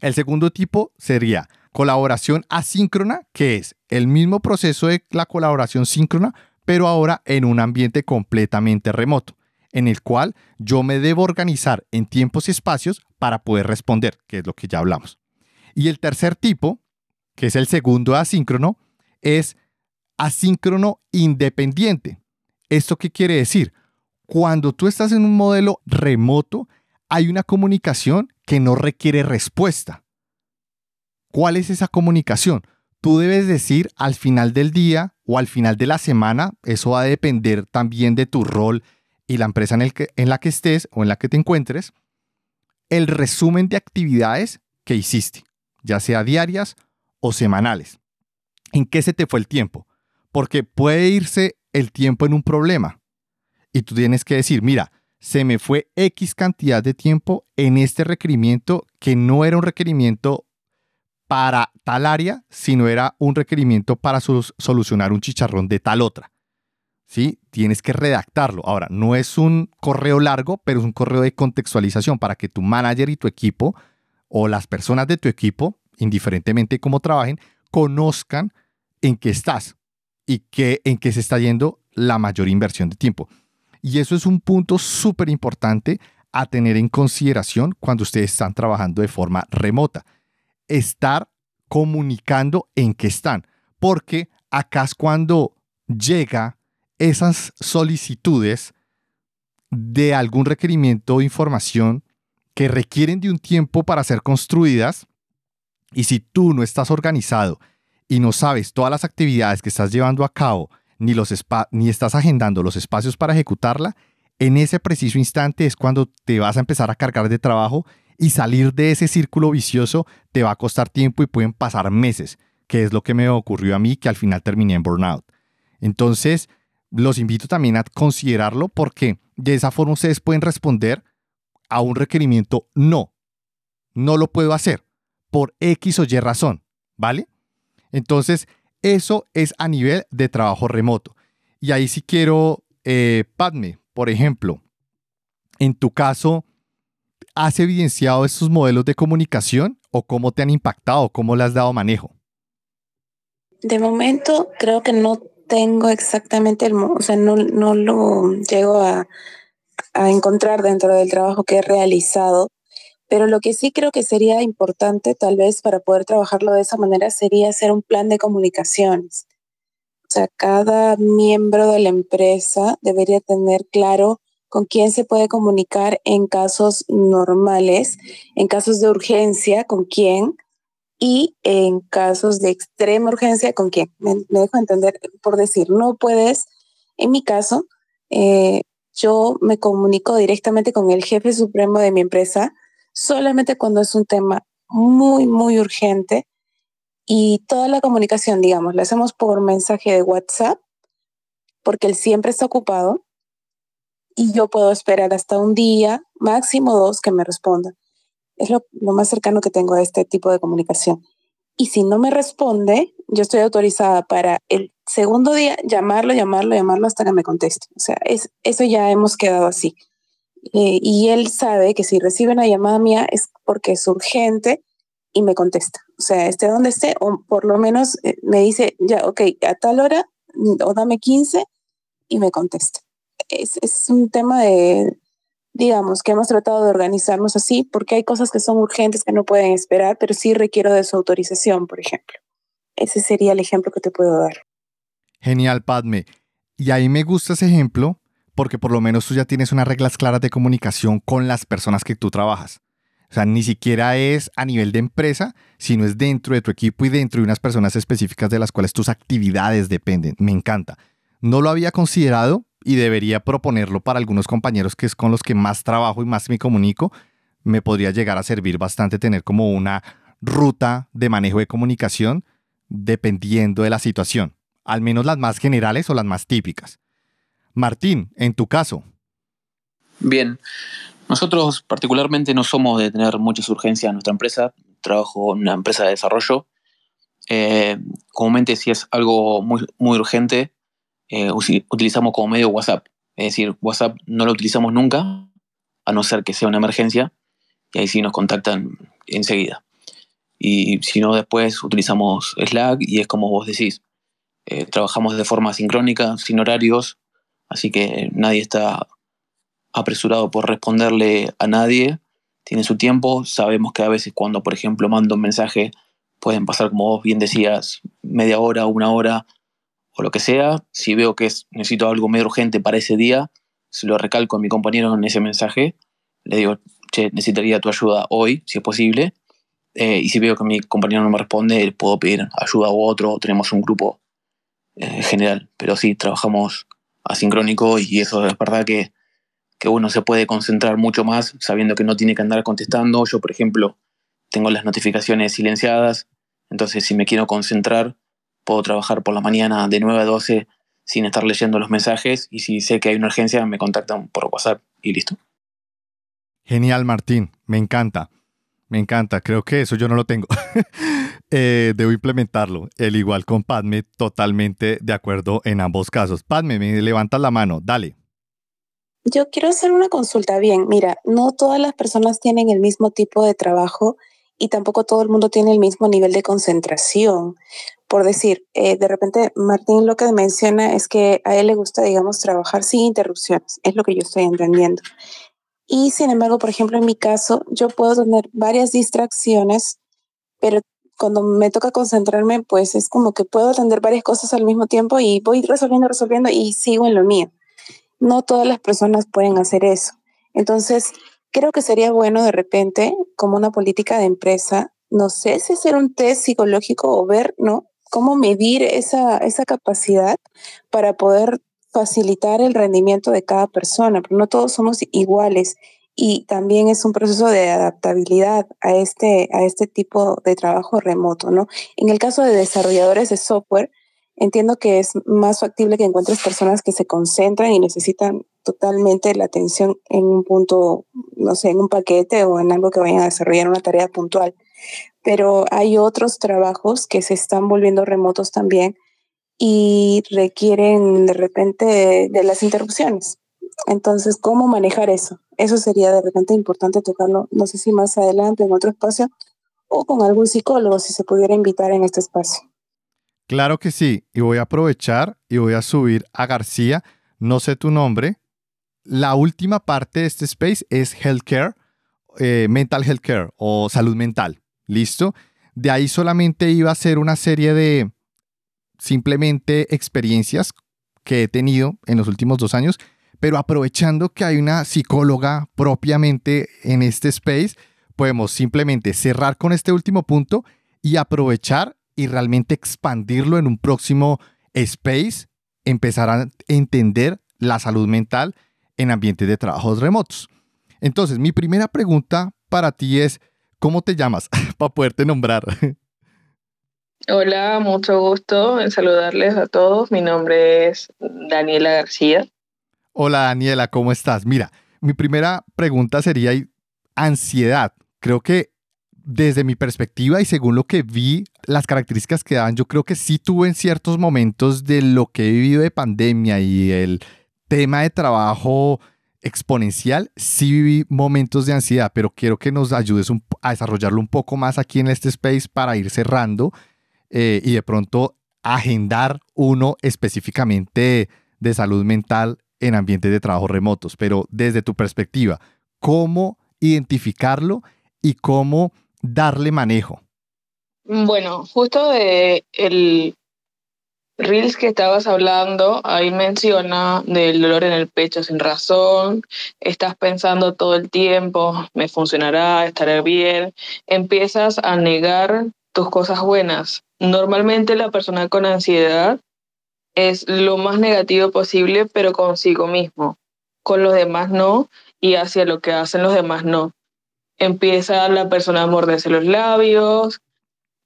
El segundo tipo sería colaboración asíncrona, que es el mismo proceso de la colaboración síncrona, pero ahora en un ambiente completamente remoto, en el cual yo me debo organizar en tiempos y espacios para poder responder, que es lo que ya hablamos. Y el tercer tipo, que es el segundo asíncrono, es asíncrono independiente. ¿Esto qué quiere decir? Cuando tú estás en un modelo remoto, hay una comunicación que no requiere respuesta. ¿Cuál es esa comunicación? Tú debes decir al final del día o al final de la semana, eso va a depender también de tu rol y la empresa en, en la que estés o en la que te encuentres, el resumen de actividades que hiciste, ya sea diarias o semanales. ¿En qué se te fue el tiempo? Porque puede irse el tiempo en un problema y tú tienes que decir, mira, se me fue X cantidad de tiempo en este requerimiento que no era un requerimiento para tal área, sino era un requerimiento para solucionar un chicharrón de tal otra. ¿Sí? Tienes que redactarlo. Ahora, no es un correo largo, pero es un correo de contextualización para que tu manager y tu equipo o las personas de tu equipo, indiferentemente cómo trabajen, conozcan en qué estás y que, en qué se está yendo la mayor inversión de tiempo. Y eso es un punto súper importante a tener en consideración cuando ustedes están trabajando de forma remota. Estar comunicando en qué están, porque acá es cuando llega esas solicitudes de algún requerimiento o información que requieren de un tiempo para ser construidas y si tú no estás organizado y no sabes todas las actividades que estás llevando a cabo ni, los ni estás agendando los espacios para ejecutarla, en ese preciso instante es cuando te vas a empezar a cargar de trabajo y salir de ese círculo vicioso te va a costar tiempo y pueden pasar meses, que es lo que me ocurrió a mí que al final terminé en burnout. Entonces, los invito también a considerarlo porque de esa forma ustedes pueden responder a un requerimiento no. No lo puedo hacer por X o Y razón, ¿vale? Entonces, eso es a nivel de trabajo remoto. Y ahí sí quiero, eh, Padme, por ejemplo, en tu caso, ¿has evidenciado estos modelos de comunicación o cómo te han impactado, cómo le has dado manejo? De momento, creo que no tengo exactamente el, o sea, no, no lo llego a, a encontrar dentro del trabajo que he realizado, pero lo que sí creo que sería importante, tal vez para poder trabajarlo de esa manera, sería hacer un plan de comunicaciones. O sea, cada miembro de la empresa debería tener claro con quién se puede comunicar en casos normales, en casos de urgencia, con quién, y en casos de extrema urgencia, con quién. Me, dejo entender, por decir, no puedes, en mi caso, eh, yo me comunico directamente con el jefe supremo de mi empresa solamente cuando es un tema muy, muy urgente y toda la comunicación, digamos, la hacemos por mensaje de WhatsApp porque él siempre está ocupado y yo puedo esperar hasta un día, máximo dos, que me responda. Es lo, más cercano que tengo a este tipo de comunicación. Y si no me responde, yo estoy autorizada para el segundo día llamarlo, llamarlo, llamarlo hasta que me conteste. O sea, es, eso ya hemos quedado así. Eh, y él sabe que si recibe una llamada mía es porque es urgente y me contesta. O sea, esté donde esté, o por lo menos eh, me dice, ya, ok, a tal hora, o dame 15 y me contesta. Es, es un tema de, digamos, que hemos tratado de organizarnos así porque hay cosas que son urgentes que no pueden esperar, pero sí requiero de su autorización, por ejemplo. Ese sería el ejemplo que te puedo dar. Genial, Padme. Y ahí me gusta ese ejemplo porque por lo menos tú ya tienes unas reglas claras de comunicación con las personas que tú trabajas. O sea, ni siquiera es a nivel de empresa, sino es dentro de tu equipo y dentro de unas personas específicas de las cuales tus actividades dependen. Me encanta. No lo había considerado y debería proponerlo para algunos compañeros que es con los que más trabajo y más me comunico. Me podría llegar a servir bastante tener como una ruta de manejo de comunicación dependiendo de la situación, al menos las más generales o las más típicas. Martín, en tu caso. Bien, nosotros particularmente no somos de tener muchas urgencias en nuestra empresa. Trabajo en una empresa de desarrollo. Eh, comúnmente si es algo muy, muy urgente, eh, utilizamos como medio WhatsApp. Es decir, WhatsApp no lo utilizamos nunca, a no ser que sea una emergencia, y ahí sí nos contactan enseguida. Y si no, después utilizamos Slack y es como vos decís, eh, trabajamos de forma sincrónica, sin horarios, Así que nadie está apresurado por responderle a nadie, tiene su tiempo, sabemos que a veces cuando, por ejemplo, mando un mensaje, pueden pasar, como vos bien decías, media hora, una hora o lo que sea. Si veo que es, necesito algo medio urgente para ese día, se lo recalco a mi compañero en ese mensaje, le digo, che, necesitaría tu ayuda hoy, si es posible. Eh, y si veo que mi compañero no me responde, puedo pedir ayuda a otro, tenemos un grupo eh, general. Pero sí, trabajamos asincrónico y eso es verdad que, que uno se puede concentrar mucho más sabiendo que no tiene que andar contestando. Yo, por ejemplo, tengo las notificaciones silenciadas, entonces si me quiero concentrar, puedo trabajar por la mañana de 9 a 12 sin estar leyendo los mensajes y si sé que hay una urgencia me contactan por WhatsApp y listo. Genial, Martín, me encanta. Me encanta, creo que eso yo no lo tengo. eh, debo implementarlo. El igual con Padme, totalmente de acuerdo en ambos casos. Padme, me levantas la mano, dale. Yo quiero hacer una consulta. Bien, mira, no todas las personas tienen el mismo tipo de trabajo y tampoco todo el mundo tiene el mismo nivel de concentración. Por decir, eh, de repente Martín lo que menciona es que a él le gusta, digamos, trabajar sin interrupciones. Es lo que yo estoy entendiendo. Y sin embargo, por ejemplo, en mi caso, yo puedo tener varias distracciones, pero cuando me toca concentrarme, pues es como que puedo atender varias cosas al mismo tiempo y voy resolviendo, resolviendo y sigo en lo mío. No todas las personas pueden hacer eso. Entonces, creo que sería bueno de repente, como una política de empresa, no sé si hacer un test psicológico o ver, ¿no? Cómo medir esa, esa capacidad para poder facilitar el rendimiento de cada persona, pero no todos somos iguales y también es un proceso de adaptabilidad a este, a este tipo de trabajo remoto, ¿no? En el caso de desarrolladores de software, entiendo que es más factible que encuentres personas que se concentran y necesitan totalmente la atención en un punto, no sé, en un paquete o en algo que vayan a desarrollar una tarea puntual. Pero hay otros trabajos que se están volviendo remotos también y requieren de repente de las interrupciones. Entonces, ¿cómo manejar eso? Eso sería de repente importante tocarlo, no sé si más adelante en otro espacio o con algún psicólogo, si se pudiera invitar en este espacio. Claro que sí, y voy a aprovechar y voy a subir a García, no sé tu nombre. La última parte de este space es healthcare, eh, mental healthcare o salud mental. ¿Listo? De ahí solamente iba a ser una serie de simplemente experiencias que he tenido en los últimos dos años pero aprovechando que hay una psicóloga propiamente en este space, podemos simplemente cerrar con este último punto y aprovechar y realmente expandirlo en un próximo space, empezar a entender la salud mental en ambientes de trabajos remotos. Entonces, mi primera pregunta para ti es, ¿cómo te llamas? para poderte nombrar. Hola, mucho gusto en saludarles a todos. Mi nombre es Daniela García. Hola Daniela, ¿cómo estás? Mira, mi primera pregunta sería ansiedad. Creo que desde mi perspectiva y según lo que vi, las características que dan, yo creo que sí tuve en ciertos momentos de lo que he vivido de pandemia y el tema de trabajo exponencial, sí viví momentos de ansiedad, pero quiero que nos ayudes a desarrollarlo un poco más aquí en este space para ir cerrando eh, y de pronto agendar uno específicamente de salud mental en ambientes de trabajo remotos, pero desde tu perspectiva, ¿cómo identificarlo y cómo darle manejo? Bueno, justo de el Reels que estabas hablando, ahí menciona del dolor en el pecho sin razón, estás pensando todo el tiempo, me funcionará, estaré bien, empiezas a negar tus cosas buenas. Normalmente la persona con ansiedad es lo más negativo posible, pero consigo mismo. Con los demás no, y hacia lo que hacen los demás no. Empieza la persona a morderse los labios,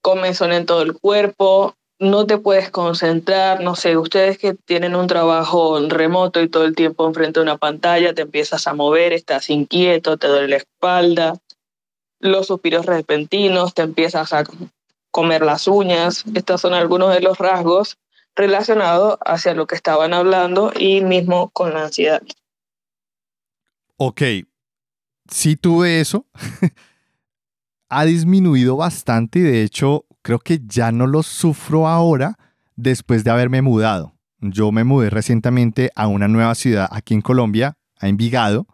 comezón en todo el cuerpo, no te puedes concentrar, no sé, ustedes que tienen un trabajo remoto y todo el tiempo enfrente de una pantalla, te empiezas a mover, estás inquieto, te duele la espalda, los suspiros repentinos, te empiezas a comer las uñas, estos son algunos de los rasgos relacionado hacia lo que estaban hablando y mismo con la ansiedad. Ok, sí tuve eso. ha disminuido bastante y de hecho creo que ya no lo sufro ahora después de haberme mudado. Yo me mudé recientemente a una nueva ciudad aquí en Colombia, a Envigado.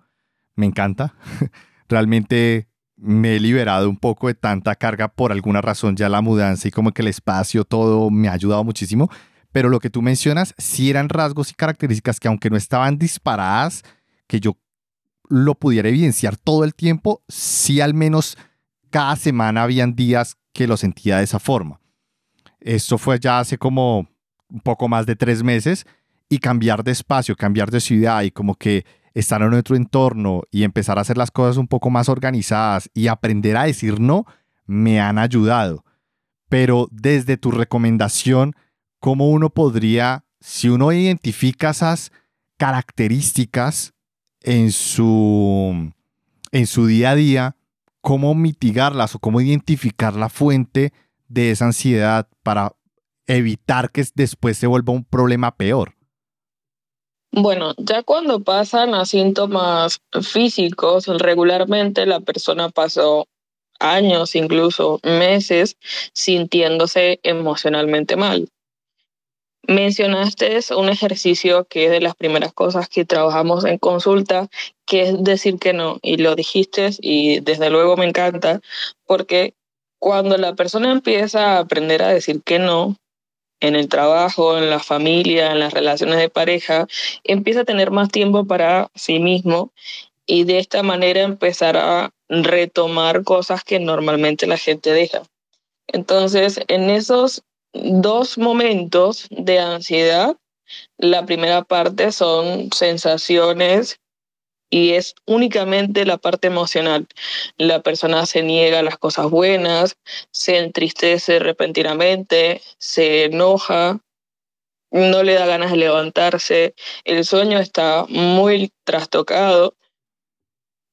Me encanta. Realmente me he liberado un poco de tanta carga por alguna razón. Ya la mudanza y como que el espacio, todo me ha ayudado muchísimo pero lo que tú mencionas sí eran rasgos y características que aunque no estaban disparadas, que yo lo pudiera evidenciar todo el tiempo, sí al menos cada semana habían días que lo sentía de esa forma. Esto fue ya hace como un poco más de tres meses y cambiar de espacio, cambiar de ciudad y como que estar en otro entorno y empezar a hacer las cosas un poco más organizadas y aprender a decir no, me han ayudado. Pero desde tu recomendación, cómo uno podría, si uno identifica esas características en su, en su día a día, cómo mitigarlas o cómo identificar la fuente de esa ansiedad para evitar que después se vuelva un problema peor? Bueno, ya cuando pasan a síntomas físicos, regularmente la persona pasó años, incluso meses, sintiéndose emocionalmente mal. Mencionaste un ejercicio que es de las primeras cosas que trabajamos en consulta, que es decir que no, y lo dijiste y desde luego me encanta, porque cuando la persona empieza a aprender a decir que no, en el trabajo, en la familia, en las relaciones de pareja, empieza a tener más tiempo para sí mismo y de esta manera empezar a retomar cosas que normalmente la gente deja. Entonces, en esos dos momentos de ansiedad, la primera parte son sensaciones y es únicamente la parte emocional. La persona se niega a las cosas buenas, se entristece repentinamente, se enoja, no le da ganas de levantarse, el sueño está muy trastocado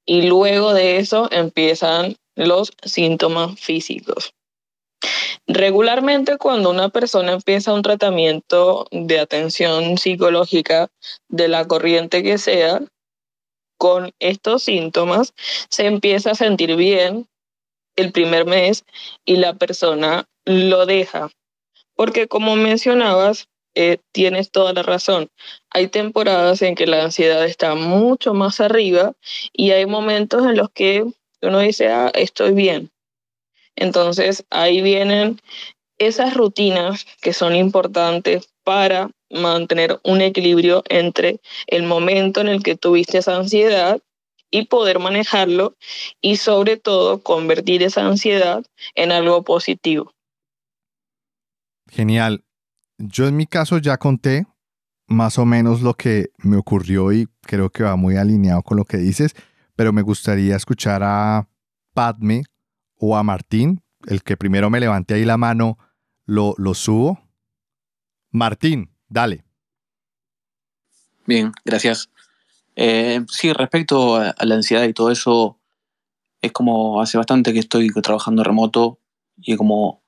y luego de eso empiezan los síntomas físicos. Regularmente cuando una persona empieza un tratamiento de atención psicológica de la corriente que sea, con estos síntomas se empieza a sentir bien el primer mes y la persona lo deja. Porque como mencionabas, eh, tienes toda la razón. Hay temporadas en que la ansiedad está mucho más arriba y hay momentos en los que uno dice, ah, estoy bien. Entonces ahí vienen esas rutinas que son importantes para mantener un equilibrio entre el momento en el que tuviste esa ansiedad y poder manejarlo y sobre todo convertir esa ansiedad en algo positivo. Genial. Yo en mi caso ya conté más o menos lo que me ocurrió y creo que va muy alineado con lo que dices, pero me gustaría escuchar a Padme o a Martín, el que primero me levante ahí la mano, lo, lo subo. Martín, Dale. Bien, gracias. Eh, sí, respecto a, la ansiedad y todo eso, es como hace bastante que estoy trabajando remoto y he como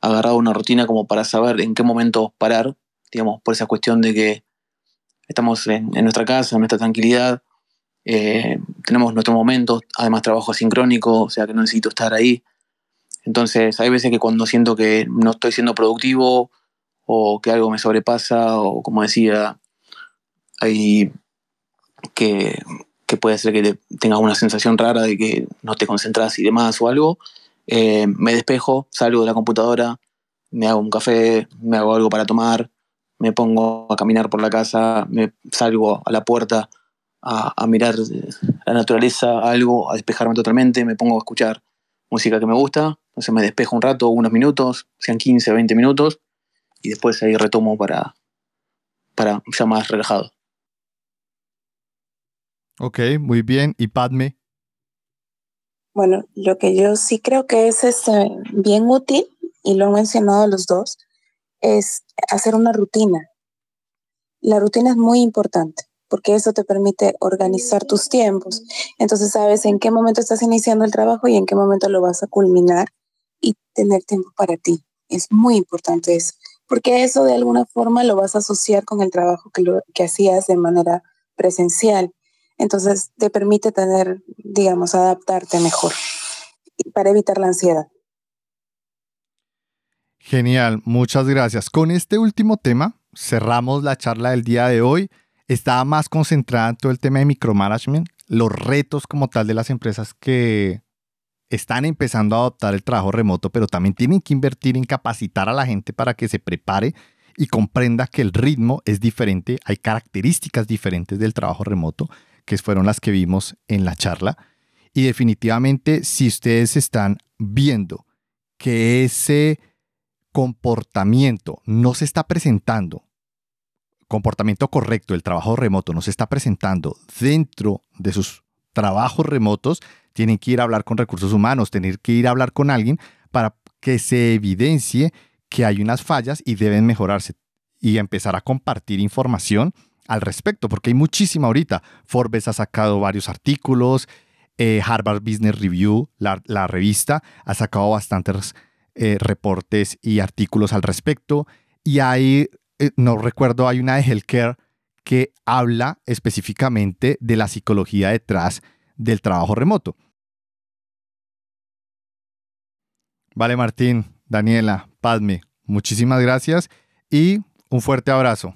agarrado una rutina como para saber en qué momento parar, digamos, por esa cuestión de que estamos en, nuestra casa, en nuestra tranquilidad, eh, tenemos nuestros momentos, además trabajo asincrónico, o sea que no necesito estar ahí. Entonces hay veces que cuando siento que no estoy siendo productivo o que algo me sobrepasa, o como decía, hay que, puede ser que tengas una sensación rara de que no te concentras y demás o algo, eh, me despejo, salgo de la computadora, me hago un café, me hago algo para tomar, me pongo a caminar por la casa, me salgo a la puerta a, a mirar la naturaleza, algo, a despejarme totalmente, me pongo a escuchar música que me gusta, entonces me despejo un rato, unos minutos, sean 15, 20 minutos, y después ahí retomo para, para ya más relajado. Ok, muy bien. ¿Y Padme? Bueno, lo que yo sí creo que es este, bien útil, y lo han mencionado los dos, es hacer una rutina. La rutina es muy importante porque eso te permite organizar tus tiempos. Entonces sabes en qué momento estás iniciando el trabajo y en qué momento lo vas a culminar y tener tiempo para ti. Es muy importante eso porque eso de alguna forma lo vas a asociar con el trabajo que, lo, que hacías de manera presencial. Entonces te permite tener, digamos, adaptarte mejor para evitar la ansiedad. Genial, muchas gracias. Con este último tema cerramos la charla del día de hoy. Estaba más concentrada en todo el tema de micromanagement, los retos como tal de las empresas que están empezando a adoptar el trabajo remoto, pero también tienen que invertir en capacitar a la gente para que se prepare y comprenda que el ritmo es diferente, hay características diferentes del trabajo remoto, que fueron las que vimos en la charla. Y definitivamente, si ustedes están viendo que ese comportamiento no se está presentando, comportamiento correcto del trabajo remoto no se está presentando dentro de sus trabajos remotos, tienen que ir a hablar con recursos humanos, tener que ir a hablar con alguien para que se evidencie que hay unas fallas y deben mejorarse y empezar a compartir información al respecto, porque hay muchísima ahorita. Forbes ha sacado varios artículos, eh, Harvard Business Review, la, revista, ha sacado bastantes eh, reportes y artículos al respecto. Y hay, no recuerdo, hay una de Healthcare que habla específicamente de la psicología detrás del trabajo remoto. Vale, Martín, Daniela, Padme, muchísimas gracias y un fuerte abrazo.